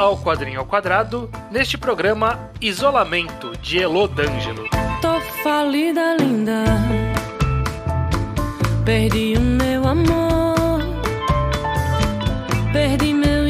ao Quadrinho ao Quadrado, neste programa Isolamento de Elo D'Angelo. Tô falida, linda. Perdi o meu amor. Perdi meu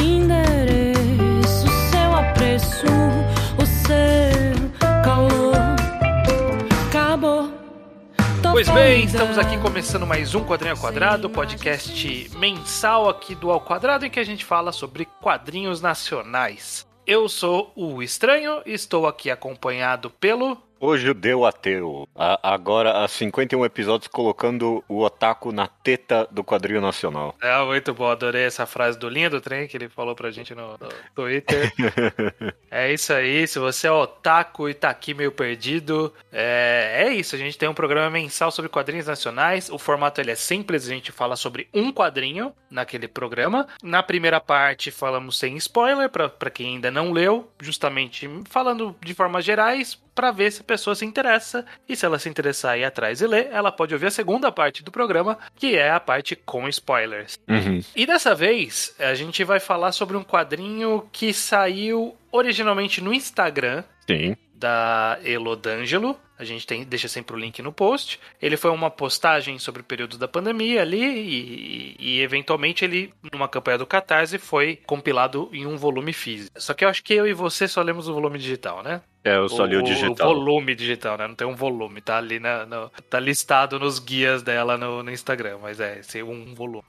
Pois bem, estamos aqui começando mais um Quadrinho ao Quadrado, podcast mensal aqui do Ao Quadrado, em que a gente fala sobre quadrinhos nacionais. Eu sou o Estranho estou aqui acompanhado pelo. O judeu ateu. A- agora, há 51 episódios colocando o otaku na teta do quadrinho nacional. É muito bom, adorei essa frase do Linha do Trem que ele falou pra gente no, no Twitter. é isso aí, se você é otaku e tá aqui meio perdido, é, é isso, a gente tem um programa mensal sobre quadrinhos nacionais, o formato ele é simples, a gente fala sobre um quadrinho naquele programa. Na primeira parte falamos sem spoiler, pra, pra quem ainda não leu, justamente falando de formas gerais, pra ver se a pessoa se interessa, e se ela se interessar e ir atrás e ler, ela pode ouvir a segunda parte do programa, que é a parte com spoilers. Uhum. E dessa vez, a gente vai falar sobre um quadrinho que saiu originalmente no Instagram Sim. da Elodângelo. A gente tem, deixa sempre o link no post. Ele foi uma postagem sobre o período da pandemia ali e, e, eventualmente ele, numa campanha do Catarse, foi compilado em um volume físico. Só que eu acho que eu e você só lemos o volume digital, né? É, eu só li o O digital. volume digital, né? Não tem um volume, tá ali na, no- tá listado nos guias dela no, no Instagram, mas é esse um volume.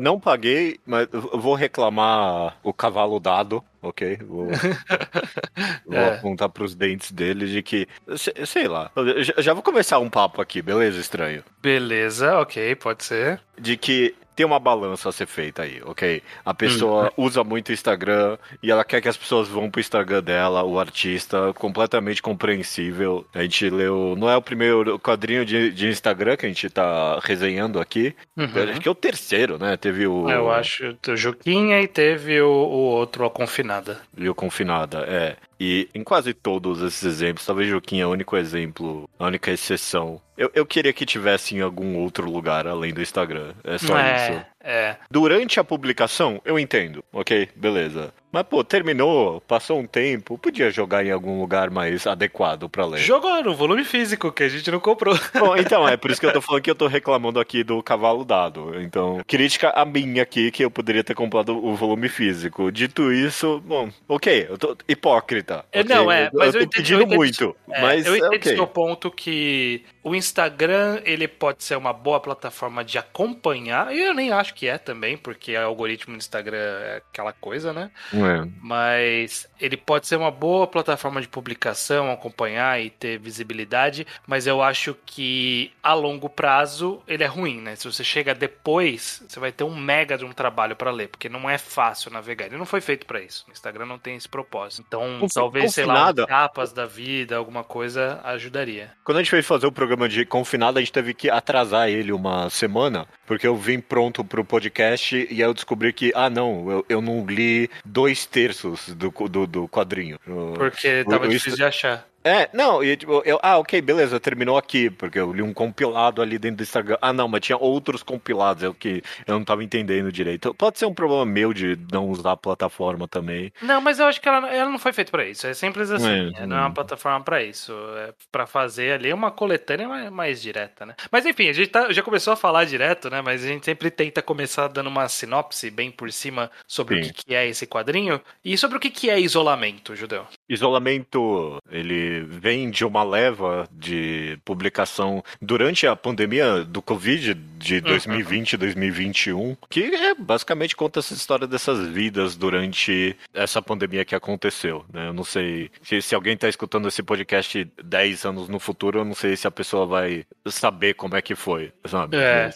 Não paguei, mas vou reclamar o cavalo dado, ok? Vou, vou É. apontar pros dentes dele de que, se- sei lá, já vou começar um papo aqui, beleza, estranho? Beleza, ok, pode ser. de que tem uma balança a ser feita aí, ok? A pessoa usa muito o Instagram e ela quer que as pessoas vão pro Instagram dela, o artista, completamente compreensível. A gente leu, não é o primeiro quadrinho de, de Instagram que a gente tá resenhando aqui, Uhum. acho que é o terceiro, né? Teve o. Eu acho o Juquinha e teve o, o outro, a Confinada. E o Confinada, é. E em quase todos esses exemplos, talvez Joaquim é o único exemplo, a única exceção. Eu, eu queria que tivesse em algum outro lugar além do Instagram. É só isso. É. Durante a publicação, eu entendo, ok, beleza. Mas, pô, terminou, passou um tempo, podia jogar em algum lugar mais adequado pra ler. Jogou no volume físico, que a gente não comprou. Bom, então, é por isso que eu tô falando que eu tô reclamando aqui do cavalo dado. Então, crítica a minha aqui, que eu poderia ter comprado o volume físico. Dito isso, bom, ok, eu tô hipócrita. É, ok? não, é, mas eu eu tô entendi- pedindo eu entendi- muito, É, mas eu é entendo ok. seu ponto que o Instagram ele pode ser uma boa plataforma de acompanhar, e eu nem acho que é também, porque o algoritmo do Instagram é aquela coisa, né? É. Mas ele pode ser uma boa plataforma de publicação, acompanhar e ter visibilidade, mas eu acho que a longo prazo ele é ruim, né? Se você chega depois, você vai ter um mega de um trabalho para ler, porque não é fácil navegar. Ele não foi feito para isso. O Instagram não tem esse propósito. Então, Confi- talvez, sei lá, capas da vida, alguma coisa ajudaria. Quando a gente foi fazer o programa de confinado, a gente teve que atrasar ele uma semana, porque eu vim pronto pro podcast e aí eu descobri que, ah, não, eu, eu não li dois terços do, do, do quadrinho. Eu- Porque tava o difícil de achar. É, não, e tipo, eu, ah, ok, beleza, terminou aqui, porque eu li um compilado ali dentro do Instagram. Ah, não, mas tinha outros compilados, é o que eu não tava entendendo direito. Pode ser um problema meu de não usar a plataforma também. Não, mas eu acho que ela, ela não foi feita pra isso. É simples assim. É, não é uma hum. plataforma pra isso. É pra fazer ali uma coletânea mais, mais direta, né? Mas enfim, a gente tá- já começou a falar direto, né? Mas a gente sempre tenta começar dando uma sinopse bem por cima sobre o Sim. que, que é esse quadrinho e sobre o que, que é isolamento, Judeu. Isolamento, ele vem de uma leva de publicação durante a pandemia do Covid de 2020 e 2021, que é, basicamente conta essa história dessas vidas durante essa pandemia que aconteceu, né? Eu não sei se, se alguém tá escutando esse podcast 10 anos no futuro, eu não sei se a pessoa vai saber como é que foi, sabe? É.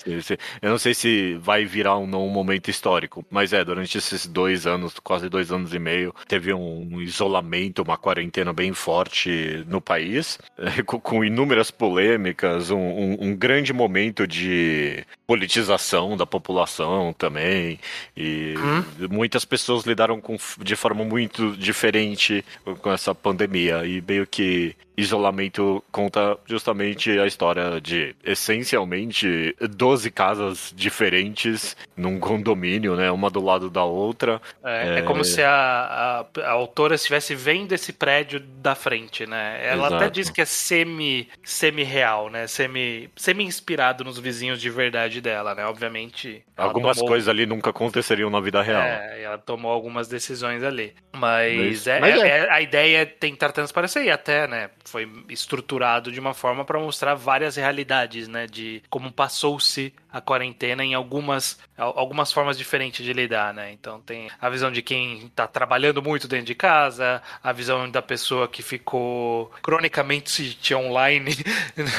Eu não sei se vai virar um não um momento histórico, mas é, durante esses dois anos, quase dois anos e meio, teve um isolamento, uma quarentena bem forte no país, com, com inúmeras polêmicas, um, um- um grande momento de politização da população também. E Hum. muitas pessoas lidaram com, de forma muito diferente com essa pandemia. E meio que isolamento conta justamente a história de essencialmente 12 casas diferentes num condomínio, né? Uma do lado da outra. É, é É. como se a, a, a autora estivesse vendo esse prédio da frente, né? Ela até Exato. diz que é semi, semi-real, né? Semi, semi-inspirado nos vizinhos de verdade dela, né? Obviamente. Algumas tomou- coisas ali nunca aconteceriam na vida real. É, ela tomou algumas decisões ali. Mas, é, mas é. é- a ideia é tentar transparecer e até, né? Foi estruturado de uma forma para mostrar várias realidades, né? De como passou-se a quarentena em algumas, al- algumas formas diferentes de lidar, né? Então tem a visão de quem tá trabalhando muito dentro de casa, a visão da pessoa que ficou cronicamente online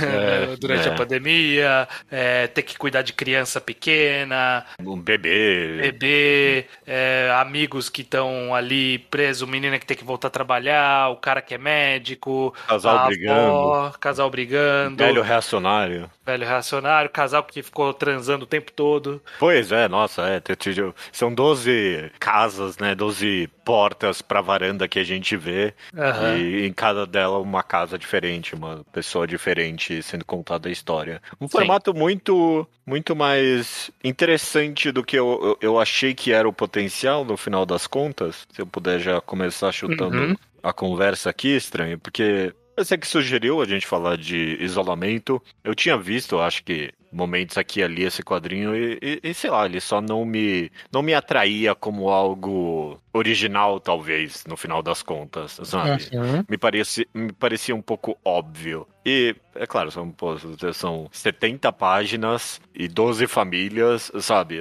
É, durante é. a pandemia, é, ter que cuidar de criança pequena, Um bebê. bebê, é, amigos que estão ali presos, o menino que tem que voltar a trabalhar, o cara que é médico, Casal brigando. casal brigando, Velho velho, reacionário. reacionário, casal que ficou transando o tempo todo. Pois é, nossa, é. São 12 casas, né? 12 portas pra varanda que a gente vê. Aham. E em cada dela uma casa diferente, uma pessoa diferente sendo contada a história. Um Sim. formato muito muito mais interessante do que eu, eu, eu achei que era o potencial no final das contas. Se eu puder já começar chutando Uhum. a conversa aqui, estranho, porque você que sugeriu a gente falar de isolamento. Eu tinha visto, acho que momentos aqui e ali esse quadrinho e, e- e, sei lá, ele só não me não me atraía como algo original, talvez, no final das contas, sabe? Uhum. Me parecia, me parecia um pouco óbvio. E, é claro, são, pô, são 70 páginas e 12 famílias, sabe?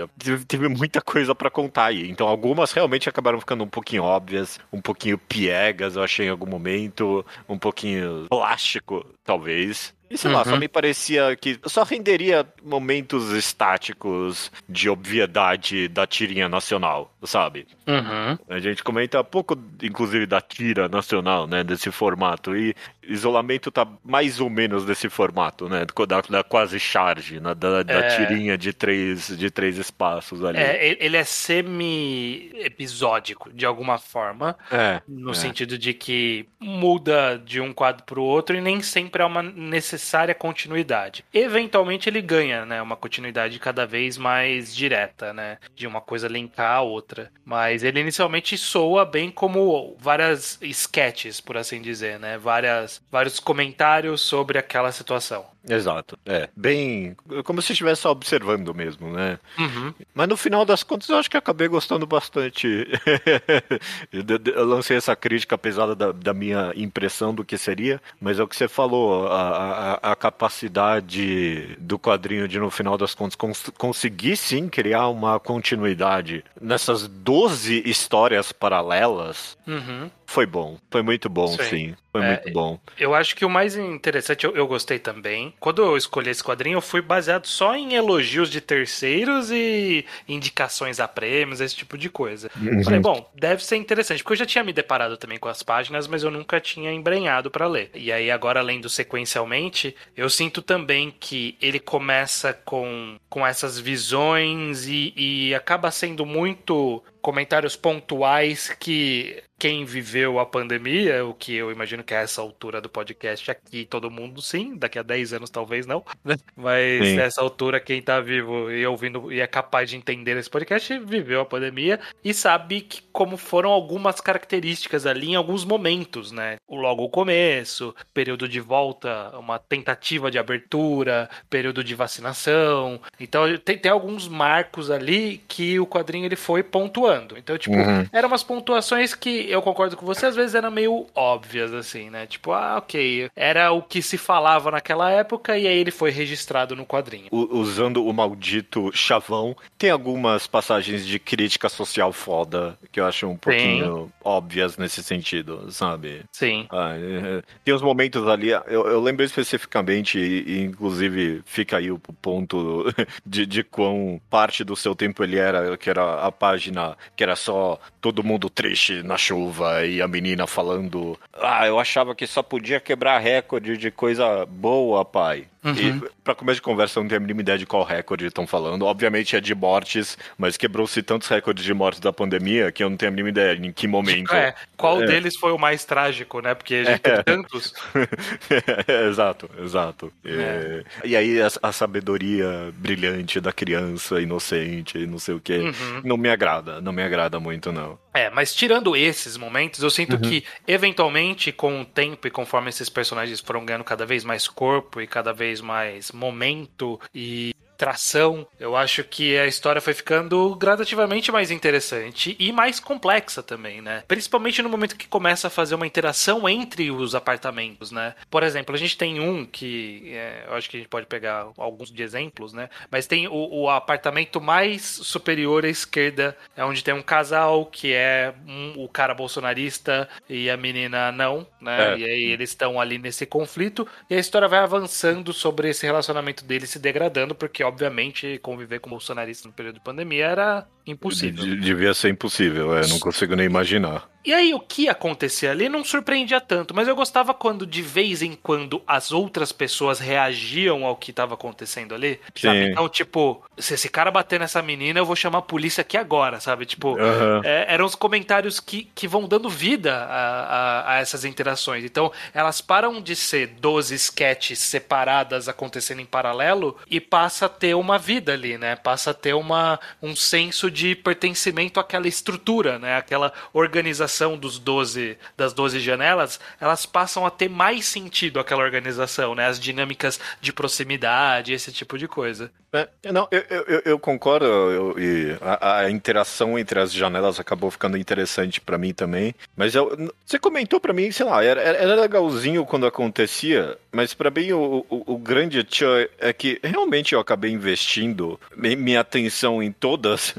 Tive muita coisa pra contar aí. Então, algumas realmente acabaram ficando um pouquinho óbvias, um pouquinho piegas, eu achei em algum momento, um pouquinho plástico, talvez. E sei lá, Uhum. só me parecia que só renderia momentos estáticos de obviedade da tirinha nacional, sabe? Uhum. A gente comenta pouco, inclusive, da tira nacional, né? Desse formato. E isolamento tá mais ou menos desse formato, né? Da, da quase charge, né, da, da É. tirinha de três, de três espaços ali. É, ele é semi-episódico, de alguma forma. É, No é. sentido de que muda de um quadro para o outro e nem sempre há uma necessária continuidade. Eventualmente ele ganha, né, uma continuidade cada vez mais direta, né, de uma coisa linkar a outra. Mas ele inicialmente soa bem como várias sketches, por assim dizer, né, várias, vários comentários sobre aquela situação. Exato. É. Bem. Como se estivesse só observando mesmo, né? Uhum. Mas no final das contas, eu acho que acabei gostando bastante. eu lancei essa crítica pesada da, da minha impressão do que seria, mas é o que você falou, a, a- a capacidade do quadrinho de, no final das contas, cons- conseguir sim criar uma continuidade nessas 12 histórias paralelas. Uhum. Foi bom, foi muito bom, Sim. sim. Foi É, muito bom. Eu acho que o mais interessante, eu, eu gostei também. Quando eu escolhi esse quadrinho, eu fui baseado só em elogios de terceiros e indicações a prêmios, esse tipo de coisa. Uhum. Falei, bom, deve ser interessante, porque eu já tinha me deparado também com as páginas, mas eu nunca tinha embrenhado pra ler. E aí, agora, lendo sequencialmente, eu sinto também que ele começa com, com essas visões e, e acaba sendo muito comentários pontuais que quem viveu a pandemia, o que eu imagino que é essa altura do podcast aqui, todo mundo sim, daqui a 10 anos talvez não, né? Mas Sim. nessa altura, quem tá vivo e ouvindo e é capaz de entender esse podcast, viveu a pandemia e sabe que como foram algumas características ali em alguns momentos, né? O logo o começo, período de volta, uma tentativa de abertura, período de vacinação. Então tem, tem alguns marcos ali que o quadrinho ele foi pontuando. Então, tipo, Uhum. eram umas pontuações que eu concordo com você, às vezes eram meio óbvias, assim, né? Tipo, ah, ok, era o que se falava naquela época e aí ele foi registrado no quadrinho. U- usando o maldito chavão, tem algumas passagens de crítica social foda que eu acho um pouquinho óbvias nesse sentido, sabe? Sim. Ah, é, é. tem uns momentos ali, eu, eu lembro especificamente, e, e inclusive fica aí o ponto de, de quão parte do seu tempo ele era, que era a página que era só todo mundo triste na chuva e a menina falando: Ah, eu achava que só podia quebrar recorde de coisa boa, pai. Uhum. E pra começo de conversa, eu não tenho a mínima ideia de qual recorde estão falando. Obviamente é de mortes, mas quebrou-se tantos recordes de mortes da pandemia que eu não tenho a mínima ideia em que momento. É, qual É. deles foi o mais trágico, né? Porque a gente teve É. tantos. exato, exato. É. E aí a, a sabedoria brilhante da criança inocente, não sei o que, Uhum. não me agrada, não me agrada muito não. É, mas tirando esses momentos, eu sinto que, eventualmente, com o tempo e conforme esses personagens foram ganhando cada vez mais corpo e cada vez mais momento e tração, eu acho que a história foi ficando gradativamente mais interessante e mais complexa também, né? Principalmente no momento que começa a fazer uma interação entre os apartamentos, né? Por exemplo, a gente tem um que é, eu acho que a gente pode pegar alguns de exemplos, né? Mas tem o, o apartamento mais superior à esquerda, é onde tem um casal que é um- o cara bolsonarista e a menina não, né? É. E aí eles estão ali nesse conflito e a história vai avançando sobre esse relacionamento deles se degradando, porque obviamente conviver com bolsonarista no período de pandemia era impossível. De- Devia ser impossível, é, não consigo nem imaginar. E aí, o que acontecia ali não surpreendia tanto, mas eu gostava quando, de vez em quando, as outras pessoas reagiam ao que estava acontecendo ali. Sabe? Sim. Então, tipo, se esse cara bater nessa menina, eu vou chamar a polícia aqui agora, sabe? Tipo, Aham. é, eram os comentários que, que vão dando vida a, a- a essas interações. Então, elas param de ser 12 sketches separadas acontecendo em paralelo e passa a ter uma vida ali, né? Passa a ter uma, um senso de pertencimento àquela estrutura, né? Aquela organização dos 12, das 12 janelas, elas passam a ter mais sentido aquela organização, né? As dinâmicas de proximidade, esse tipo de coisa. É, não, eu, eu, eu- concordo, eu- e a, a interação entre as janelas acabou ficando interessante pra mim também. Mas você comentou pra mim, sei lá, era, era legalzinho quando acontecia, mas pra mim o, o, o grande tchan é que realmente eu acabei investindo mi- minha atenção em todas,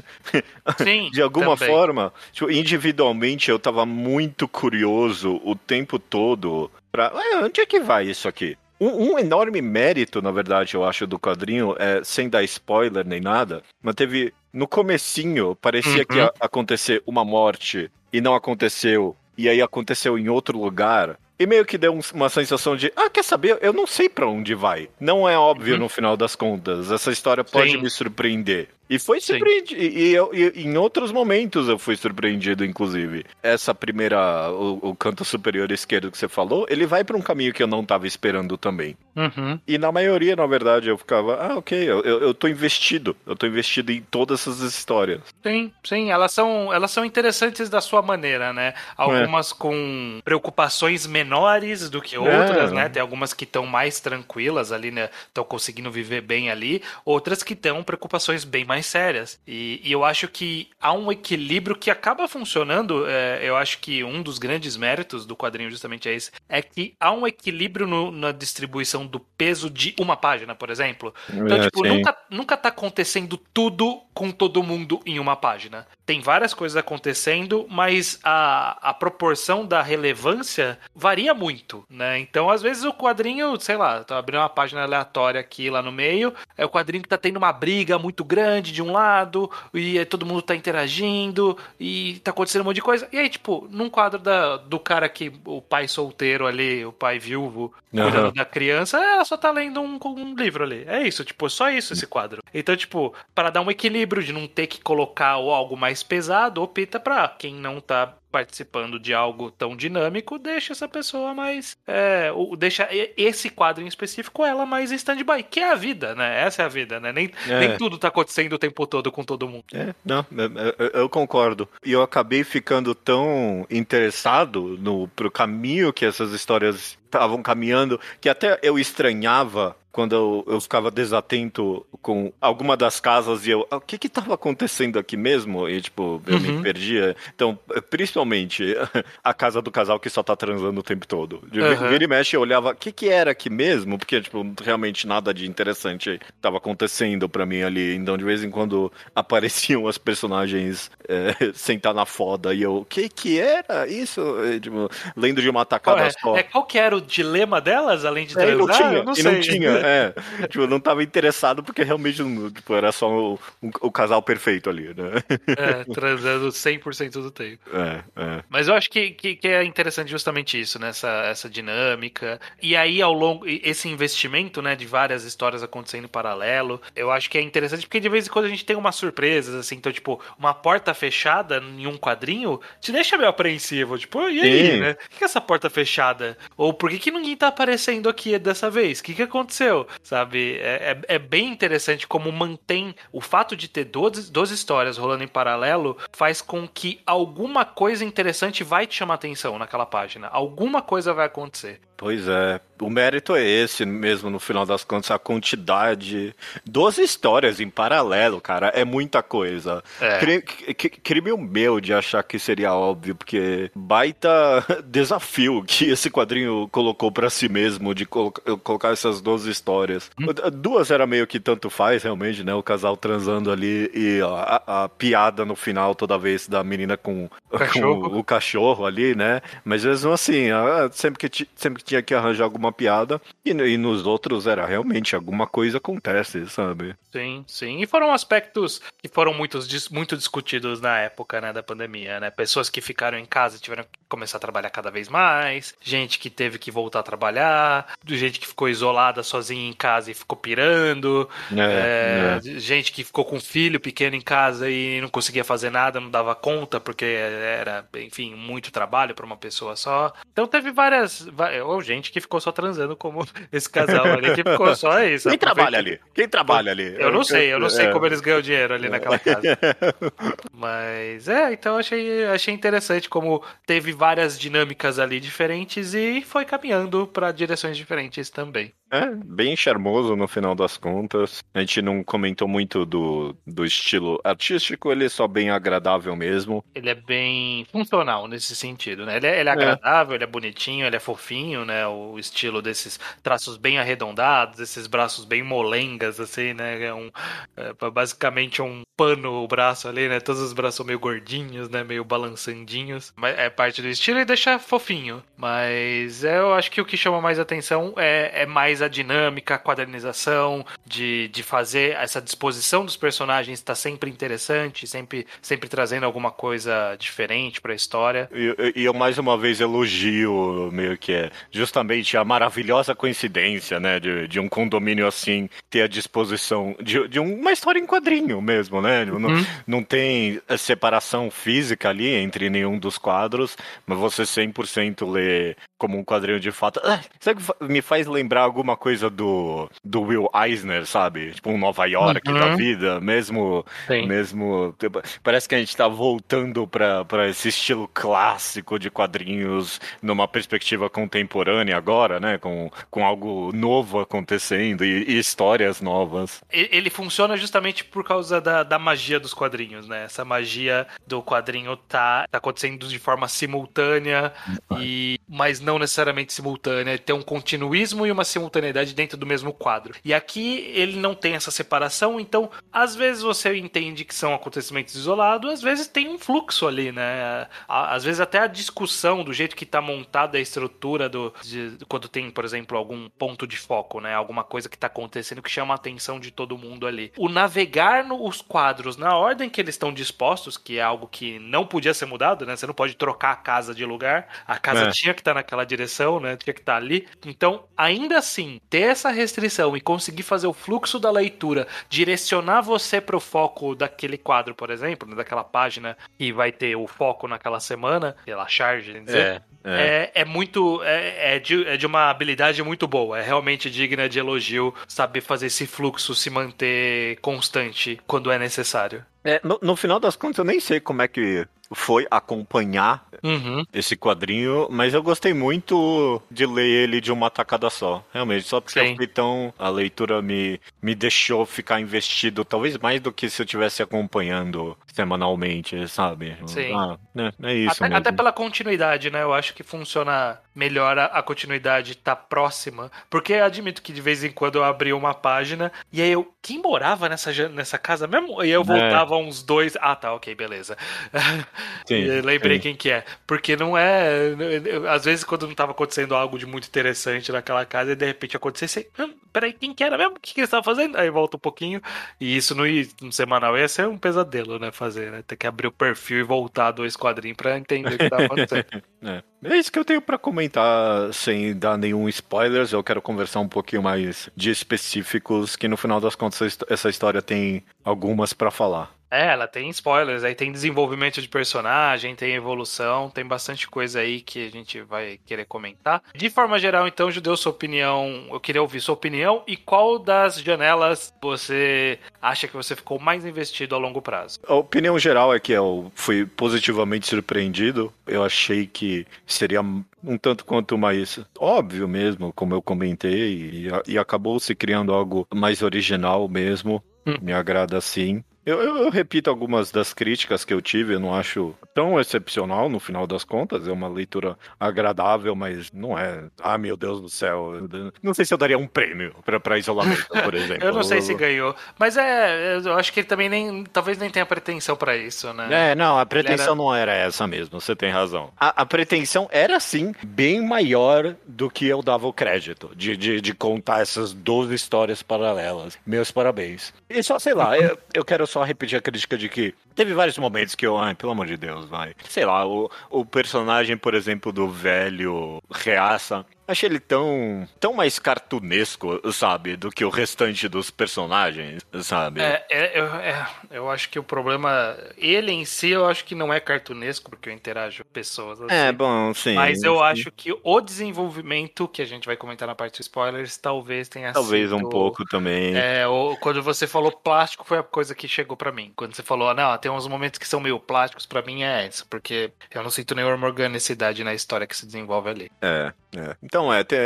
Sim, de alguma também. forma. Tipo, individualmente eu tava muito curioso o tempo todo pra. "Ah, onde é que vai isso aqui? Um, um enorme mérito, na verdade, eu acho, do quadrinho, é, sem dar spoiler nem nada, mas teve. No comecinho, parecia Uhum. que ia acontecer uma morte e não aconteceu, e aí aconteceu em outro lugar. E meio que deu um- uma sensação de, ah, quer saber? Eu não sei pra onde vai. Não é óbvio no final das contas. Essa história pode Uhum. Sim. me surpreender. E foi surpreendido. E, eu- e em outros momentos eu fui surpreendido, inclusive. Essa primeira, o, o canto superior esquerdo que você falou, ele vai pra um caminho que eu não tava esperando também. Uhum. E na maioria, na verdade, eu ficava, ah, ok, eu, eu, eu tô investido. Eu tô investido em todas essas histórias. Sim, sim, elas são, elas são interessantes da sua maneira, né? Algumas com preocupações menores do que outras, É. né? Tem algumas que estão mais tranquilas ali, né? Estão conseguindo viver bem ali, outras que têm preocupações bem mais sérias. E, e eu acho que há um equilíbrio que acaba funcionando. é, eu acho que um dos grandes méritos do quadrinho justamente é esse, é que há um equilíbrio no- na distribuição do peso de uma página, por exemplo. Então, É, tipo, sim. nunca, nunca tá acontecendo tudo com todo mundo em uma página. Tem várias coisas acontecendo, mas a, a proporção da relevância varia muito, né? Então, às vezes, o quadrinho, sei lá, tô abrindo uma página aleatória aqui lá no meio, é o quadrinho que tá tendo uma briga muito grande de um lado, e todo mundo tá interagindo, e tá acontecendo um monte de coisa. E aí, tipo, num quadro da, do cara que, o pai solteiro ali, o pai viúvo, cuidando Aham. da criança, ela só tá lendo um, um livro ali. É isso, tipo, só isso esse quadro. Então, tipo, para dar um equilíbrio de não ter que colocar algo mais pesado, opta pra quem não tá participando de algo tão dinâmico, deixa essa pessoa mais. É, deixa esse quadro em específico ela mais stand-by, que é a vida, né? Essa é a vida, né? Nem, É. nem tudo tá acontecendo o tempo todo com todo mundo. É, não, eu, eu- eu concordo. E eu acabei ficando tão interessado no pro caminho que essas histórias estavam caminhando que até eu estranhava quando eu, eu ficava desatento com alguma das casas e eu, "Ah, o que que tava acontecendo aqui mesmo? E tipo, eu Uhum. me perdia. Então, principalmente a casa do casal que só tá transando o tempo todo. De Uhum. vira e mexe eu olhava, o que que era aqui mesmo? Porque, tipo, realmente nada de interessante tava acontecendo pra mim ali. Então, de vez em quando apareciam as personagens é, sentar na foda e eu, o que que era isso? E, tipo, lendo de uma tacada é, só. é, qual que era o dilema delas, além de É, e não transar? tinha, não não tinha, é. Tipo, eu não tava interessado porque realmente tipo, era só o, o- o casal perfeito ali, né? É, transando 100% do tempo. É, é. Mas eu acho que, que, que é interessante justamente isso, né? Essa, essa dinâmica. E aí, ao longo. Esse investimento, né? De várias histórias acontecendo em paralelo. Eu acho que é interessante porque de vez em quando a gente tem umas surpresas, assim. Então, tipo, uma porta fechada em um quadrinho te deixa meio apreensivo. Tipo, e aí, Sim. né? O que é essa porta fechada? Ou por que, que ninguém tá aparecendo aqui dessa vez? O que, que aconteceu? Sabe? É, é, é bem interessante como mantém o fato de ter 12, 12 histórias rolando em paralelo faz com que alguma coisa interessante vai te chamar atenção naquela página. Alguma coisa vai acontecer. Pois é, o mérito é esse mesmo, no final das contas, a quantidade. 12 histórias em paralelo, cara, é muita coisa. É. Cri- cri- Crime o meu de achar que seria óbvio, porque baita desafio que esse quadrinho colocou pra si mesmo, de colo- colocar essas 12 histórias. Duas era meio que tanto faz, realmente, né? O casal transando ali e a, a- a piada no final toda vez da menina com, com Cachorro. o cachorro ali, né? Mas mesmo assim, sempre que, sempre que tinha que arranjar alguma piada, e, e nos outros era realmente alguma coisa acontece, sabe? Sim, sim. E foram aspectos que foram muito, muito discutidos na época né, da pandemia, né? Pessoas que ficaram em casa e tiveram que começar a trabalhar cada vez mais, gente que teve que voltar a trabalhar, gente que ficou isolada sozinha em casa e ficou pirando, É, é, gente que ficou com filho pequeno em casa e não conseguia fazer nada, não dava conta, porque era, enfim, muito trabalho para uma pessoa só. Então teve várias. Gente que ficou só transando, como esse casal ali, que ficou só isso. Quem trabalha ali? Quem trabalha ali? eu não sei, eu não sei É. como eles ganham dinheiro ali naquela casa. Mas é, então achei, achei interessante como teve várias dinâmicas ali diferentes e foi caminhando para direções diferentes também. É, bem charmoso no final das contas. A gente não comentou muito do, do estilo artístico, ele é só bem agradável mesmo. Ele é bem funcional nesse sentido, né? Ele é, ele é agradável, ele é bonitinho, ele é fofinho, né? O estilo desses traços bem arredondados, esses braços bem molengas, assim, né? É um, é basicamente um pano o braço ali, né? Todos os braços meio gordinhos, né? Meio balançandinhos. Mas é parte do estilo e deixa fofinho. Mas eu acho que o que chama mais atenção é, é mais a dinâmica, a quadrinização, de, de fazer essa disposição dos personagens tá sempre interessante, sempre, sempre trazendo alguma coisa diferente pra história. E, e eu mais uma vez elogio meio que é justamente a maravilhosa coincidência, né, de, de um condomínio assim ter a disposição de, de uma história em quadrinho mesmo, né? Não, Uhum. não tem a separação física ali entre nenhum dos quadros, mas você 100% lê como um quadrinho de fato. Ah, sabe que me faz lembrar alguma coisa do, do Will Eisner, sabe? Tipo um Nova York Uhum. da vida, mesmo Sim. mesmo. tipo, Parece que a gente tá voltando pra esse estilo clássico de quadrinhos numa perspectiva contemporânea agora, né? Com, com algo novo acontecendo e, e histórias novas. Ele funciona justamente por causa da, da magia dos quadrinhos, né? Essa magia do quadrinho tá, tá acontecendo de forma simultânea, e mas não necessariamente simultânea. Tem um continuismo e uma simultaneidade dentro do mesmo quadro. E aqui ele não tem essa separação, então às vezes você entende que são acontecimentos isolados, às vezes tem um fluxo ali, né? Às vezes até a discussão do jeito que tá montada a estrutura do de- quando tem, por exemplo, algum ponto de foco, né? Alguma coisa que tá acontecendo que chama a atenção de todo mundo ali. O navegar nos quadros na ordem que eles estão dispostos, que é algo que não podia ser mudado, né? Você não pode trocar a casa de lugar. A casa É. tinha que estar naquela direção, né? Tinha que estar ali. Então, ainda assim, ter essa restrição e conseguir fazer o fluxo da leitura, direcionar você para o foco daquele quadro, por exemplo, né? daquela página que vai ter o foco naquela semana, pela charge, quer dizer, É, é. é, é muito. É, é de, é de uma habilidade muito boa. É realmente digna de elogio saber fazer esse fluxo se manter constante quando é necessário. É, no, no final das contas, eu nem sei como é que foi acompanhar Uhum. esse quadrinho, mas eu gostei muito de ler ele de uma tacada só. Realmente, só porque Sim. eu fui tão. A leitura me, me deixou ficar investido, talvez mais do que se eu estivesse acompanhando semanalmente, sabe? Sim. Ah, né, é isso Até, mesmo. até pela continuidade, né? Eu acho que funciona melhor a, a continuidade tá próxima. Porque admito que de vez em quando eu abria uma página e aí eu. Quem morava nessa, nessa casa mesmo? E aí eu voltava uns dois. Ah, tá, ok, beleza. Sim, lembrei sim. quem que é. Porque não é. Às vezes, quando não tava acontecendo algo de muito interessante naquela casa, e de repente acontecesse. Hum, peraí, quem que era mesmo? O que, que eles estavam fazendo? Aí volta um pouquinho. E isso no, no semanal ia ser um pesadelo, né? Fazer, né? Ter que abrir o perfil e voltar dois quadrinhos pra entender o que tava acontecendo. É. É isso que eu tenho pra comentar sem dar nenhum spoilers. Eu quero conversar um pouquinho mais de específicos, que no final das contas essa histó- essa história tem algumas pra falar. É, ela tem spoilers, aí tem desenvolvimento de personagem, tem evolução, tem bastante coisa aí que a gente vai querer comentar. De forma geral, então, Judeu, sua opinião, eu queria ouvir sua opinião e qual das janelas você acha que você ficou mais investido a longo prazo? A opinião geral é que eu fui positivamente surpreendido. Eu achei que seria um tanto quanto mais óbvio mesmo, como eu comentei, e, e acabou se criando algo mais original mesmo. Hum. Me agrada assim. Eu, eu- eu repito algumas das críticas que eu tive, eu não acho tão excepcional no final das contas. É uma leitura agradável, mas não é. Ah, meu Deus do céu. Não sei se eu daria um prêmio pra, pra isolamento, por exemplo. Eu não sei se ganhou, mas é, eu acho que ele também nem, talvez nem tenha pretensão pra isso, né? É, não, a pretensão era- não era essa mesmo, você tem razão. A, a pretensão era sim bem maior do que eu dava o crédito de, de, de contar essas 12 histórias paralelas. Meus parabéns. E só, sei lá, eu, eu quero só repetir a crítica de que teve vários momentos que eu, ai, pelo amor de Deus, vai. Sei lá, o, o personagem, por exemplo, do velho Reaça. Achei ele tão, tão mais cartunesco, sabe, do que o restante dos personagens, sabe? É, é, eu, é, eu acho que o problema. Ele em si, eu acho que não é cartunesco, porque eu interajo com pessoas assim. É, bom, sim. Mas eu sim. acho que o desenvolvimento, que a gente vai comentar na parte de spoilers, talvez tenha Talvez sido... um pouco também. É, o- quando você falou plástico, foi a coisa que chegou pra mim. Quando você falou, não, tem uns momentos que são meio plásticos, pra mim é isso, porque eu não sinto nenhuma organicidade na história que se desenvolve ali. É, é. Então, é, tem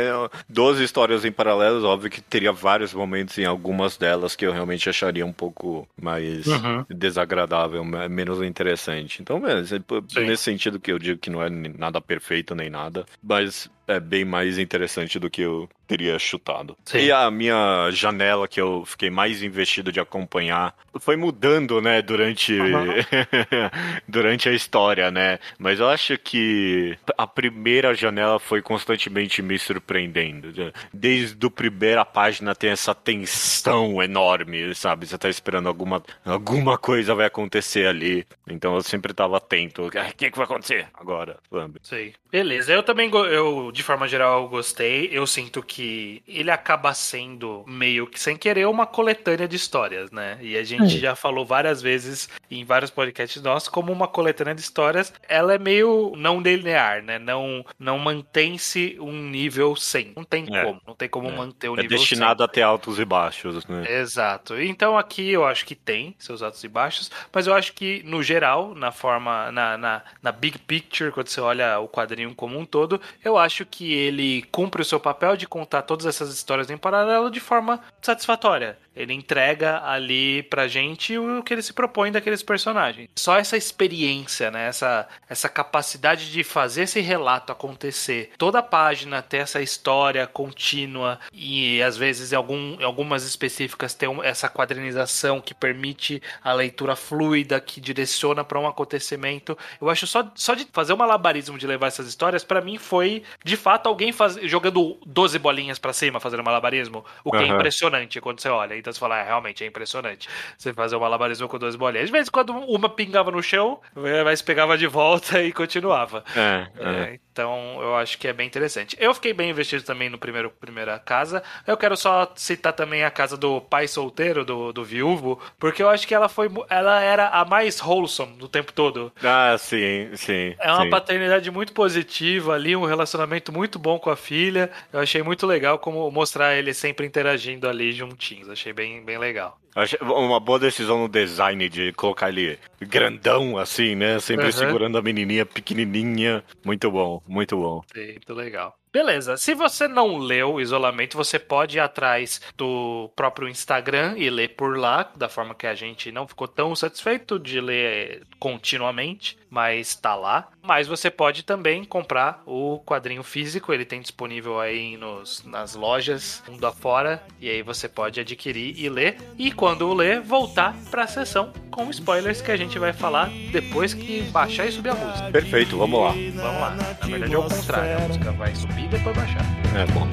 12 histórias em paralelos, óbvio que teria vários momentos em algumas delas que eu realmente acharia um pouco mais Uhum. desagradável, me- menos interessante. Então, é, é, nesse sentido que eu digo que não é nada perfeito nem nada, mas é bem mais interessante do que eu teria chutado. Sim. E a minha janela que eu fiquei mais investido de acompanhar foi mudando, né, durante durante a história, né? Mas eu acho que a primeira janela foi constantemente me surpreendendo. Desde a primeira página tem essa tensão enorme, sabe? Você tá esperando alguma alguma coisa vai acontecer ali. Então eu sempre tava atento. "Ah, O que, que vai acontecer agora, sabe? Sei. Beleza, eu também, eu, de forma geral, eu gostei. Eu sinto que ele acaba sendo meio que sem querer uma coletânea de histórias, né? E a gente já falou várias vezes em vários podcasts nossos como uma coletânea de histórias, ela é meio não linear, né? Não, não mantém-se um nível 100. Não tem É. como, não tem como É. manter o É nível destinado a ter altos e baixos, né? Exato. Então aqui eu acho que tem seus altos e baixos, mas eu acho que no geral, na forma, na, na, na big picture, quando você olha o quadrinho como um todo, eu acho que ele cumpre o seu papel de contar todas essas histórias em paralelo de forma satisfatória. Ele entrega ali pra gente o que ele se propõe daqueles personagens. Só essa experiência, né? Essa, essa capacidade de fazer esse relato acontecer. Toda a página ter essa história contínua e às vezes em, algum, em algumas específicas ter um- essa quadrinização que permite a leitura fluida, que direciona pra um acontecimento. Eu acho só, só de fazer um malabarismo de levar essas histórias, pra mim foi de fato alguém faz, jogando 12 bolinhas pra cima fazendo malabarismo, o que é Aham. impressionante quando você olha. Então você fala, é, realmente é impressionante. Você fazer um malabarismo com 12 bolinhas. De vez em quando uma pingava no chão, mas pegava de volta e continuava. É, é. É, então eu acho que é bem interessante. Eu fiquei bem investido também no primeiro primeira casa. Eu quero só citar também a casa do pai solteiro, do, do viúvo, porque eu acho que ela foi ela era a mais wholesome do tempo todo. Ah, sim, sim. É uma sim. paternidade muito positiva ali, um relacionamento muito bom com a filha. Eu achei muito legal como mostrar ele sempre interagindo ali juntinhos. Achei bem, bem legal. Uma boa decisão no design de colocar ele grandão, assim, né? Sempre Aham. segurando a menininha pequenininha. Muito bom, muito bom. Muito legal. Beleza, se você não leu isolamento, você pode ir atrás do próprio Instagram e ler por lá, da forma que a gente não ficou tão satisfeito de ler continuamente, mas tá lá. Mas você pode também comprar o quadrinho físico, ele tem disponível aí nos, nas lojas mundo afora, e aí você pode adquirir e ler. E quando ler, voltar pra sessão com spoilers que a gente vai falar depois que baixar e subir a música. Perfeito, vamos lá. Vamos lá. Na verdade é o contrário. A música vai subir e depois baixar. É bom.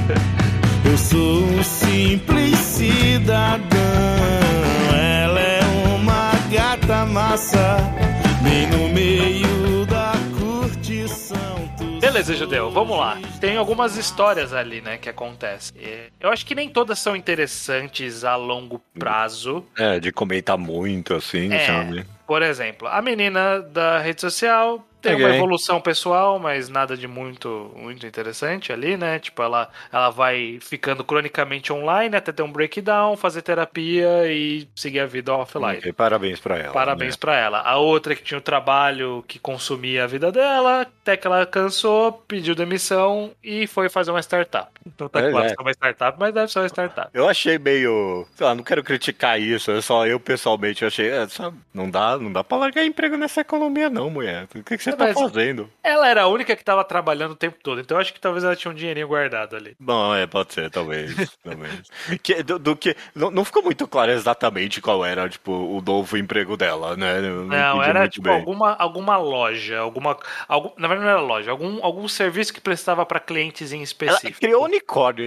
Eu sou um simples cidadão. Ela é uma gata massa, bem no meio Beleza, Judeu, vamos lá. Tem algumas histórias ali, né, que acontecem. Eu acho que nem todas são interessantes a longo prazo. É, de comentar muito, assim, É. sabe? Por exemplo, a menina da rede social tem uma evolução pessoal, mas nada de muito, muito interessante ali, né? Tipo, ela, ela vai ficando cronicamente online até ter um breakdown, fazer terapia e seguir a vida offline. Ok, parabéns pra ela. Parabéns né? pra ela. A outra que tinha o trabalho que consumia a vida dela, até que ela cansou, pediu demissão e foi fazer uma startup. Então tá É, claro é. que é uma startup, mas deve ser uma startup. Eu achei meio. Sei lá, não quero criticar isso, é só eu pessoalmente eu achei. É, só, não, dá, não dá pra largar emprego nessa economia, não, mulher. O que, que você tá Mas- fazendo? Ela era a única que tava trabalhando o tempo todo, então eu acho que talvez ela tinha um dinheirinho guardado ali. Bom, é, pode ser, talvez. talvez. Que, do, do que. Não, não ficou muito claro exatamente qual era, tipo, o novo emprego dela, né? Eu Não, entendi era muito tipo bem. alguma, alguma loja, alguma. Algum, na verdade não era loja, algum, algum serviço que prestava pra clientes em Ela específico. criou unicórnio.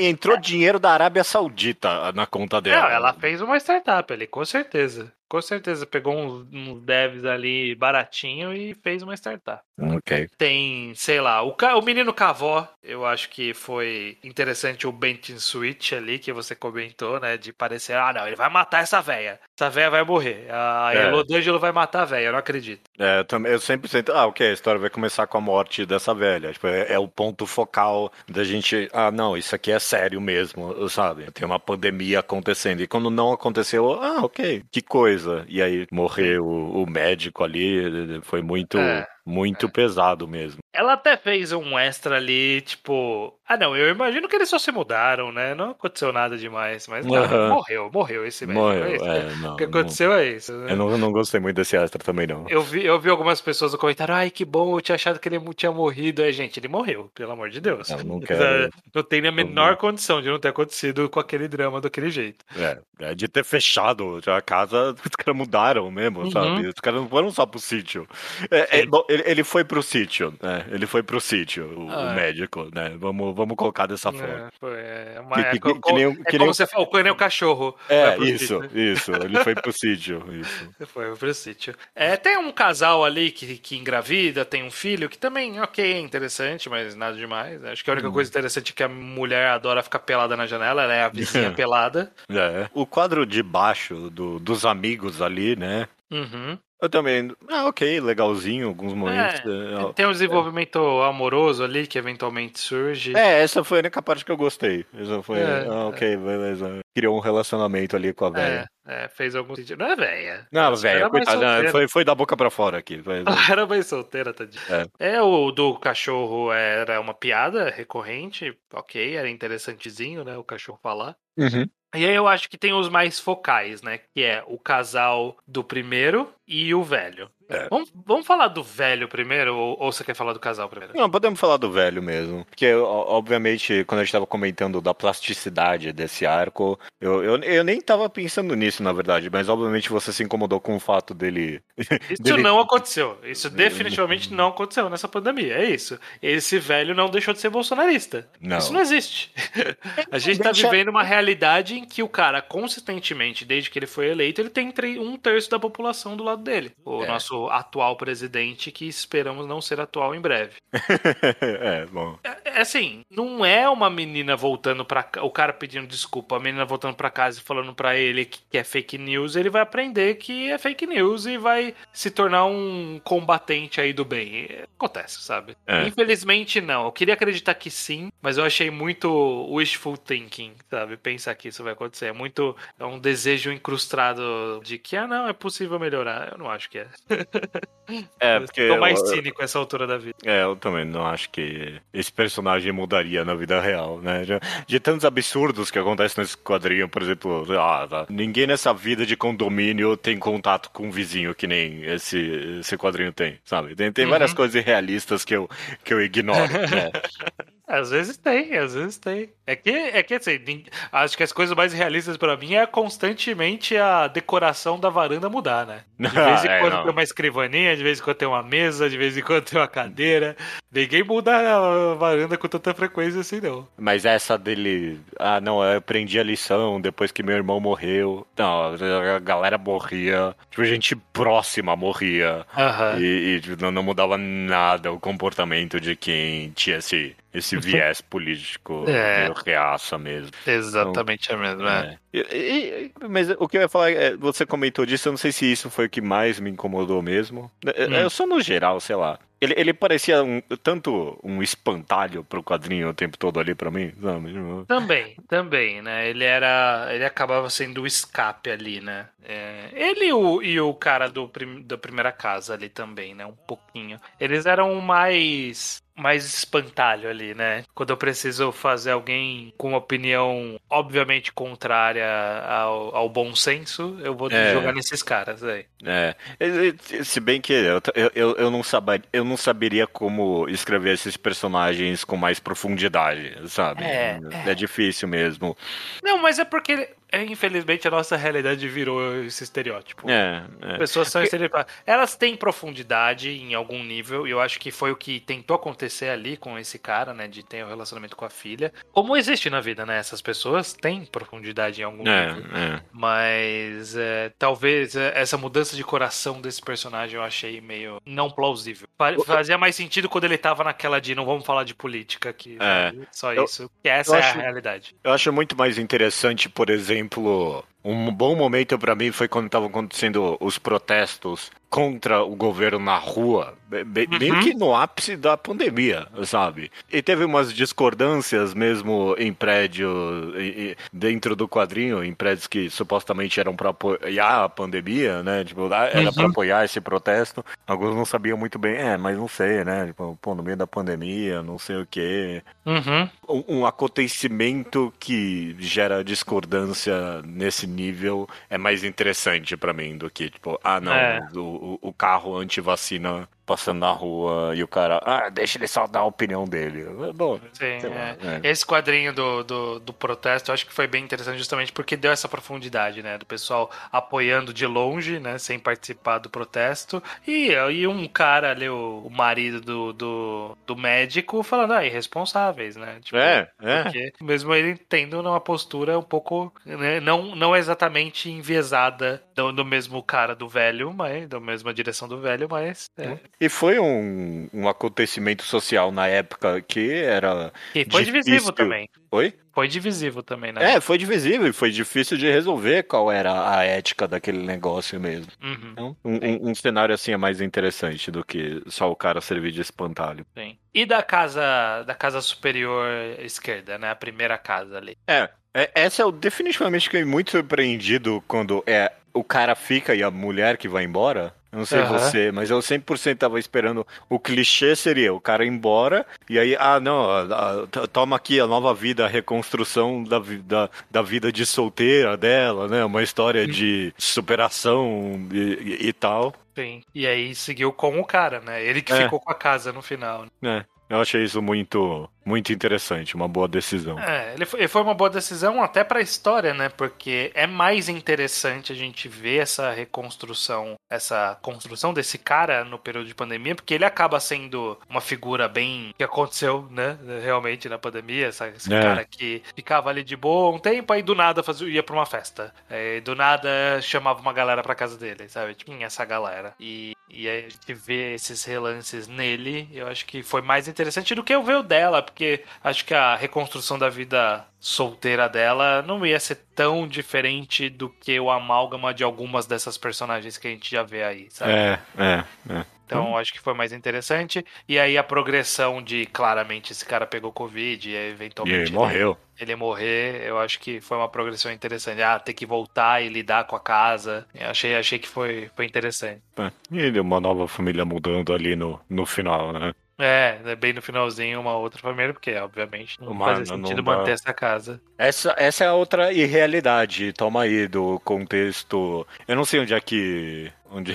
Entrou dinheiro da Arábia Saudita na conta dela. Não, ela fez uma startup ali, com certeza. Com certeza, pegou uns, uns devs ali baratinho e fez uma startup. Ok. Tem, sei lá, o, o menino Cavó, eu acho que foi interessante o Benton Switch ali, que você comentou, né? De parecer, ah, não, ele vai matar essa véia. Essa véia vai morrer. A É. Elodângelo vai matar a véia, eu não acredito. É, eu, também, eu sempre sinto, ah, ok, a história vai começar com a morte dessa velha. Tipo, é, é o ponto focal da gente, ah, não, isso aqui é sério mesmo, sabe? Tem uma pandemia acontecendo. E quando não aconteceu, ah, ok, que coisa. E aí morreu o, o médico ali, foi muito, É, muito pesado mesmo. Ela até fez um extra ali, tipo. Ah, não, eu imagino que eles só se mudaram, né? Não aconteceu nada demais, mas Aham. morreu, morreu esse médico. Morreu, é isso. é, não. O que aconteceu é isso. né? não- eu não, não gostei muito desse extra também, não. Eu vi, eu vi algumas pessoas no comentário, ai que bom, eu tinha achado que ele tinha morrido. Aí, gente, ele morreu, pelo amor de Deus. Eu não quero- Não tem a menor condição de não ter acontecido com aquele drama daquele jeito. É, é de ter fechado a casa, os caras mudaram mesmo, Uhum. sabe? Os caras não foram só pro sítio. É, é, ele, ele foi pro sítio, né? Ele foi pro sítio, o, Ah, o é. médico, né? Vamos, vamos colocar dessa forma. É, foi, é, uma, Que- é que- nem é que nem como um- você falou, o cano é o cachorro. É, isso, sítio. isso. Ele foi pro sítio, isso. Foi pro sítio. É, tem um casal ali que, que engravida, tem um filho, que também, ok, é interessante, mas nada demais. Acho que a Hum. única coisa interessante é que a mulher adora ficar pelada na janela, ela é a vizinha pelada. É. O quadro de baixo do- dos amigos ali, né? Uhum. Eu também. Ah, ok, legalzinho, alguns momentos. É, Tem um desenvolvimento amoroso ali que eventualmente surge. É, essa foi a única parte que eu gostei. Essa foi. É, ah, ok, beleza. Criou um relacionamento ali com a velha. É, é, fez algum sentido. Não é velha. Não, mais coitada, foi, foi da boca pra fora aqui. Foi- Ela era bem solteira, tadinha. É. o do cachorro era uma piada recorrente, ok, era interessantezinho, né? O cachorro falar. Uhum. E aí eu acho que tem os mais focais, né? Que é o casal do primeiro e o velho. É. Vamos, vamos falar do velho primeiro ou, ou você quer falar do casal primeiro? Não, podemos falar do velho mesmo. Porque, obviamente, quando a gente tava comentando da plasticidade desse arco, eu, eu, eu nem tava pensando nisso, na verdade, mas obviamente você se incomodou com o fato dele. Isso dele- não aconteceu. Isso definitivamente não aconteceu nessa pandemia. É isso. Esse velho não deixou de ser bolsonarista. Não. Isso não existe. A gente tá vivendo uma realidade em que o cara, consistentemente, desde que ele foi eleito, ele tem um terço da população do lado dele. O É. nosso nosso atual presidente, que esperamos não ser atual em breve. é, bom. É, é assim, não é uma menina voltando pra ca- o cara pedindo desculpa, a menina voltando pra casa e falando pra ele que, que é fake news, ele vai aprender que é fake news e vai se tornar um combatente aí do bem. É, Acontece, sabe? É. Infelizmente não. Eu queria acreditar que sim, mas eu achei muito wishful thinking, sabe? Pensar que isso vai acontecer. É muito é um desejo incrustado de que ah não, é possível melhorar. Eu não acho que é. É, porque. Tô mais eu- cínico essa altura da vida. É, eu também não acho que esse personagem mudaria na vida real, né? De, de tantos absurdos que acontecem nesse quadrinho, por exemplo, ah, tá, ninguém nessa vida de condomínio tem contato com um vizinho que nem esse, esse quadrinho tem, sabe? Tem, tem várias Uhum. coisas irrealistas que eu, que eu ignoro, né? Às vezes tem, às vezes tem. É que, é que assim, acho que as coisas mais realistas pra mim é constantemente a decoração da varanda mudar, né? De vez em É, quando não. tem uma escrivaninha, de vez em quando tem uma mesa, de vez em quando tem uma cadeira. Ninguém muda a varanda com tanta frequência assim, não. Mas essa dele, ah, não, eu aprendi a lição depois que meu irmão morreu. Não, a galera morria, tipo, gente próxima morria. Aham. E, e, tipo, não, não mudava nada o comportamento de quem tinha esse, esse viés político É. reaça mesmo. Exatamente a mesma. É. E- e- e- mas o que eu ia falar, é, você comentou disso, eu não sei se isso foi o que mais me incomodou mesmo. É, Hum. Eu só no geral, sei lá. Ele, ele parecia um- tanto um espantalho pro quadrinho o tempo todo ali pra mim, sabe? Tipo, Também, também, né? Ele era. Ele acabava sendo o escape ali, né? É, ele e o, e o cara do, prim- da primeira casa ali também, né? Um pouquinho. Eles eram mais. Mais espantalho ali, né? Quando eu preciso fazer alguém com uma opinião obviamente contrária ao, ao bom senso, eu vou É. jogar nesses caras aí. É, se bem que eu, eu- eu, não saber, eu não saberia como escrever esses personagens com mais profundidade, sabe? É, é difícil mesmo. Não, mas é porque, é, infelizmente, a nossa realidade virou esse estereótipo. É, é. Pessoas são estereotipadas. Elas têm profundidade em algum nível, e eu acho que foi o que tentou acontecer ali com esse cara, né? De ter um relacionamento com a filha. Como existe na vida, né? Essas pessoas têm profundidade em algum É, nível. é. Mas é, talvez é, essa mudança de coração desse personagem eu achei meio não plausível. Fa- Fazia mais sentido quando ele tava naquela de não vamos falar de política aqui. É. Só Eu- isso. Que essa é acho- a realidade. Eu acho muito mais interessante, por exemplo, Implore. Um bom momento pra mim foi quando estavam acontecendo os protestos contra o governo na rua, be- be- Uhum. meio que no ápice da pandemia, sabe? E teve umas discordâncias mesmo em prédios, dentro do quadrinho, em prédios que supostamente eram pra apoiar a pandemia, né? Tipo, ah, era Uhum. apoiar esse protesto. Alguns não sabiam muito bem, é, mas não sei, né? Tipo, pô, no meio da pandemia, não sei o quê Uhum. um, um acontecimento que gera discordância nesse nível é mais interessante pra mim do que, tipo, ah, não, É. o, o- o carro anti-vacina passando na rua e o cara, ah, deixa ele só dar a opinião dele. Bom, Sim, é. é. Esse quadrinho do, do, do protesto eu acho que foi bem interessante justamente porque deu essa profundidade, né? Do pessoal apoiando de longe, né? Sem participar do protesto. E, e um cara ali, o, o marido do, do, do médico, falando, ah, irresponsáveis, né? Tipo, É, é. Porque mesmo ele tendo uma postura um pouco, né, não, não exatamente enviesada do, do mesmo cara do velho, mas da mesma direção do velho, mas é. E foi um, um acontecimento social na época que era. E foi Difícil. divisivo também. Oi? Foi divisivo também, né? É, foi divisível e foi difícil de resolver qual era a ética daquele negócio mesmo. Uhum. Então, um, um- um cenário assim é mais interessante do que só o cara servir de espantalho. Sim. E da casa da casa superior esquerda, né? A primeira casa ali. É, é, essa eu definitivamente fiquei muito surpreendido quando é o cara fica e a mulher que vai embora. Eu não sei Aham. você, mas eu 100% tava esperando. O clichê seria o cara ir embora e aí, ah, não, ah, t- toma aqui a nova vida, a reconstrução da, da, da vida de solteira dela, né? Uma história de superação e, e- e tal. Sim. E aí seguiu com o cara, né? Ele que É. ficou com a casa no final. né? É, eu achei isso muito, muito interessante, uma boa decisão. É, ele foi, ele foi uma boa decisão até pra história, né? Porque é mais interessante a gente ver essa reconstrução, essa construção desse cara no período de pandemia, porque ele acaba sendo uma figura bem que aconteceu, né? Realmente na pandemia, essa- esse É. cara que ficava ali de boa um tempo, aí do nada fazia, ia pra uma festa. Aí, do nada chamava uma galera pra casa dele, sabe? Tinha essa galera. E, e aí a gente vê esses relances nele, eu acho que foi mais interessante do que eu ver o dela, porque acho que a reconstrução da vida solteira dela não ia ser tão diferente do que o amálgama de algumas dessas personagens que a gente já vê aí, sabe? É, é, é. Então acho que foi mais interessante. E aí a progressão de claramente esse cara pegou Covid e aí, E eventualmente ele ele- morreu. ele morrer, eu acho que foi uma progressão interessante. Ah, ter que voltar e lidar com a casa. Eu achei, achei que foi, foi interessante. É. E uma nova família mudando ali no, no final, né? É, né, bem no finalzinho, uma outra família, porque obviamente não Mano, não sentido dá. manter essa casa. Essa, essa é a outra irrealidade, toma aí, do contexto. Eu não sei onde é que. Onde,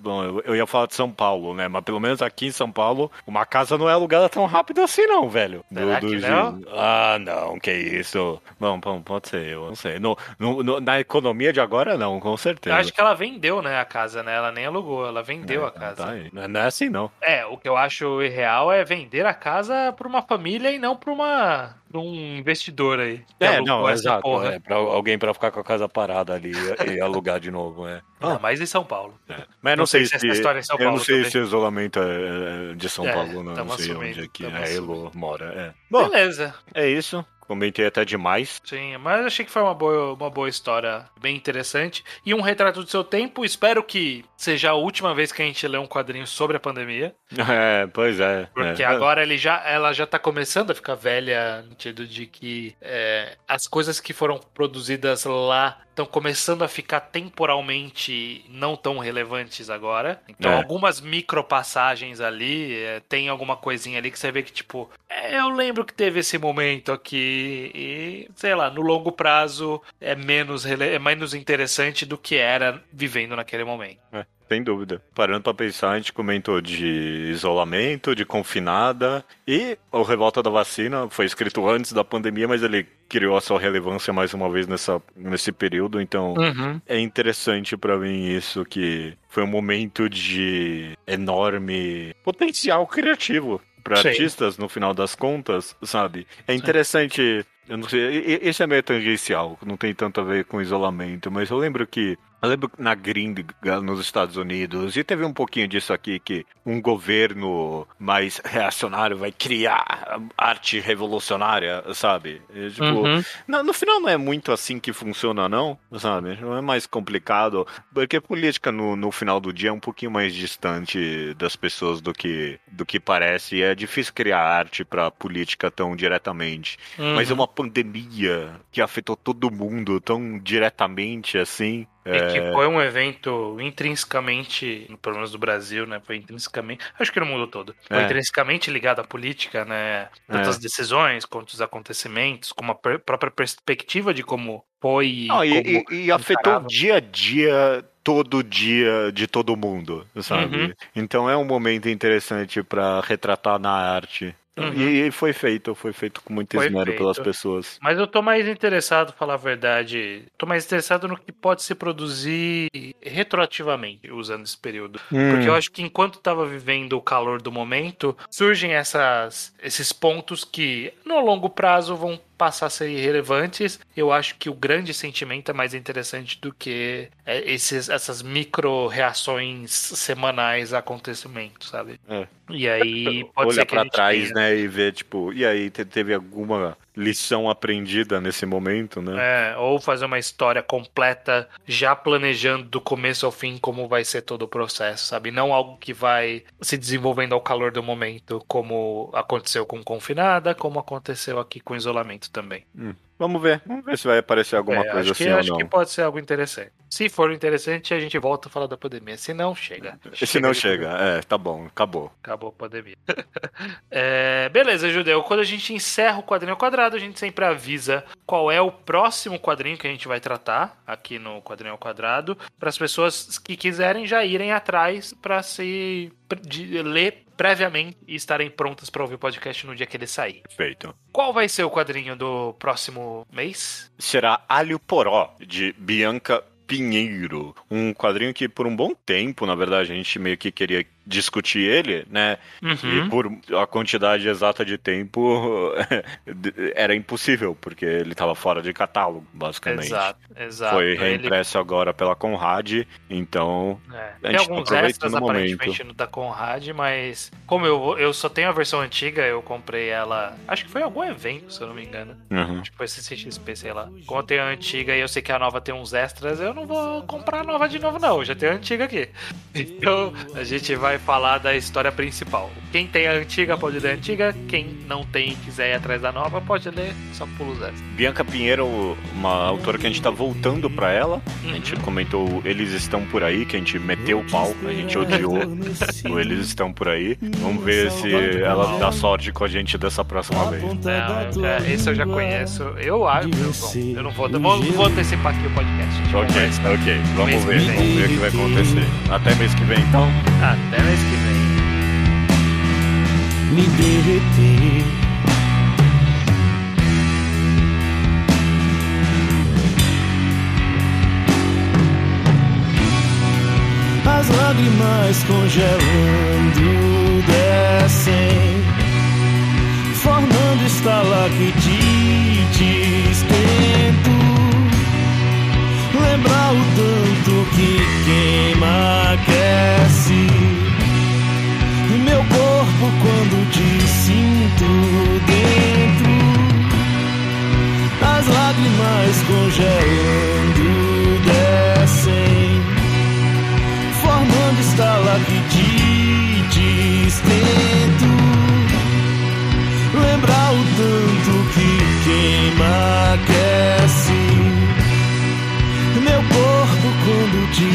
bom, eu- eu ia falar de São Paulo, né? Mas pelo menos aqui em São Paulo, uma casa não é alugada tão rápido assim, não, velho. Será que não? Ah, não, que isso. Bom, bom, pode ser, eu não sei. No, no- no- na economia de agora, não, com Eu certeza. acho que ela vendeu, né, a casa, né? Ela nem alugou, ela vendeu a É, casa. tá aí. Não é- não é assim, não. É, o que eu acho irreal é vender a casa pra uma família e não pra uma pra um investidor aí. É, não, exato. porra. É, pra alguém pra ficar com a casa parada ali e, e alugar de novo, é. Ainda mais em São Paulo. Mas Não não, sei, sei se essa história é São eu não Paulo sei também. se o isolamento é é de São É, Paulo, não, não sei assumindo, onde é que a Elo mora. É. Bom, Beleza. é isso. Comentei até demais. Sim, mas achei que foi uma boa, uma boa história, bem interessante. E um retrato do seu tempo. Espero que seja a última vez que a gente lê um quadrinho sobre a pandemia. É, pois é. Porque é. agora ele já, ela já tá começando a ficar velha, no sentido de que é, as coisas que foram produzidas lá estão começando a ficar temporalmente não tão relevantes agora. Então, É. algumas micropassagens ali, é, tem alguma coisinha ali que você vê que, tipo, é, eu lembro que teve esse momento aqui e, sei lá, no longo prazo é menos, é menos interessante do que era vivendo naquele momento. Sem dúvida. Parando pra pensar, a gente comentou de isolamento, de confinada e o Revolta da Vacina foi escrito antes da pandemia, mas ele criou a sua relevância mais uma vez nessa, nesse período, então Uhum. é interessante pra mim isso que foi um momento de enorme potencial criativo para Sim. artistas no final das contas, sabe? É interessante, eu não sei, esse é meio tangencial, não tem tanto a ver com isolamento, mas eu lembro que eu lembro na gringa nos Estados Unidos, e teve um pouquinho disso aqui, que um governo mais reacionário vai criar arte revolucionária, sabe? E, tipo, Uhum. no, no final não é muito assim que funciona, não, sabe? Não é mais complicado, porque política no, no final do dia é um pouquinho mais distante das pessoas do que, do que parece. E é difícil criar arte pra política tão diretamente. Mas é Uhum. uma pandemia que afetou todo mundo tão diretamente assim. E que foi um evento intrinsecamente, pelo menos do Brasil, né? Foi intrinsecamente. Acho que no mundo todo. Foi É. intrinsecamente ligado à política, né? Tanto É. as decisões quanto os acontecimentos, como a própria perspectiva de como foi. Não, e, como e- e afetou o dia a dia, todo dia de todo mundo, sabe? Uhum. Então é um momento interessante pra retratar na arte. Uhum. E, foi feito, foi feito com muito Foi esmero feito. pelas pessoas. Mas eu tô mais interessado, falar a verdade. Tô mais interessado no que pode se produzir retroativamente usando esse período. Hum. Porque eu acho que enquanto tava vivendo o calor do momento, surgem essas, esses pontos que no longo prazo vão passar a ser irrelevantes. Eu acho que o grande sentimento é mais interessante do que é, esses, essas micro reações semanais a acontecimentos, sabe? É. E aí pode ser Olha que a pra trás, tenha- né, e ver, tipo, e aí te- teve alguma lição aprendida nesse momento, né? É, ou fazer uma história completa, já planejando do começo ao fim como vai ser todo o processo, sabe? Não algo que vai se desenvolvendo ao calor do momento, como aconteceu com Confinada, como aconteceu aqui com isolamento também. Vamos ver, vamos ver se vai aparecer alguma É, coisa acho que, assim ou acho que pode ser algo interessante. Se for interessante, a gente volta a falar da pandemia. Se não, chega. Se não chega, é, tá bom, acabou. Acabou a pandemia. É, beleza, Judeu. Quando a gente encerra o quadrinho ao quadrado, a gente sempre avisa qual é o próximo quadrinho que a gente vai tratar aqui no quadrinho ao quadrado, para as pessoas que quiserem já irem atrás para se de- ler previamente e estarem prontas para ouvir o podcast no dia que ele sair. Feito. Qual vai ser o quadrinho do próximo mês? Será Alho Poró, de Bianca Pinheiro. Um quadrinho que por um bom tempo, na verdade, a gente meio que queria discutir ele, né? Uhum. E por a quantidade exata de tempo era impossível, porque ele estava fora de catálogo, basicamente. Exato, exato. Foi Ele- reimpresso agora pela Conrad, então É, A Tem gente alguns aproveita extras no aparentemente no da Conrad, mas como eu, eu só tenho a versão antiga, eu comprei ela. Acho que foi em algum evento, se eu não me engano. uhum. Acho que foi CCXP, sei lá. Como eu tenho a antiga e eu sei que a nova tem uns extras, eu não vou comprar a nova de novo, não. Eu já tenho a antiga aqui. Então a gente vai falar da história principal. Quem tem a antiga pode ler a antiga, quem não tem e quiser ir atrás da nova pode ler, só pula os extras. Bianca Pinheiro, uma autora que a gente tá voltando pra ela. A gente Uhum. comentou Eles Estão Por Aí, que a gente meteu o pau, a gente odiou. o Eles Estão Por Aí. Vamos ver se ela dá sorte com a gente dessa próxima vez. Não, eu já- esse eu já conheço. Eu acho. Bom, eu não vou, eu vou, vou antecipar aqui o podcast. Ok, ok. Vamos ver, vamos ver o que vai acontecer. Até mês que vem, então. Até que vem. me derreter. As lágrimas congelando descem, formando estalactites. Tento lembrar o tanto que queima, aquece. Corpo quando te sinto dentro. As lágrimas congelando descem Formando estalactites Tento lembrar o tanto que queima, aquece Meu corpo quando te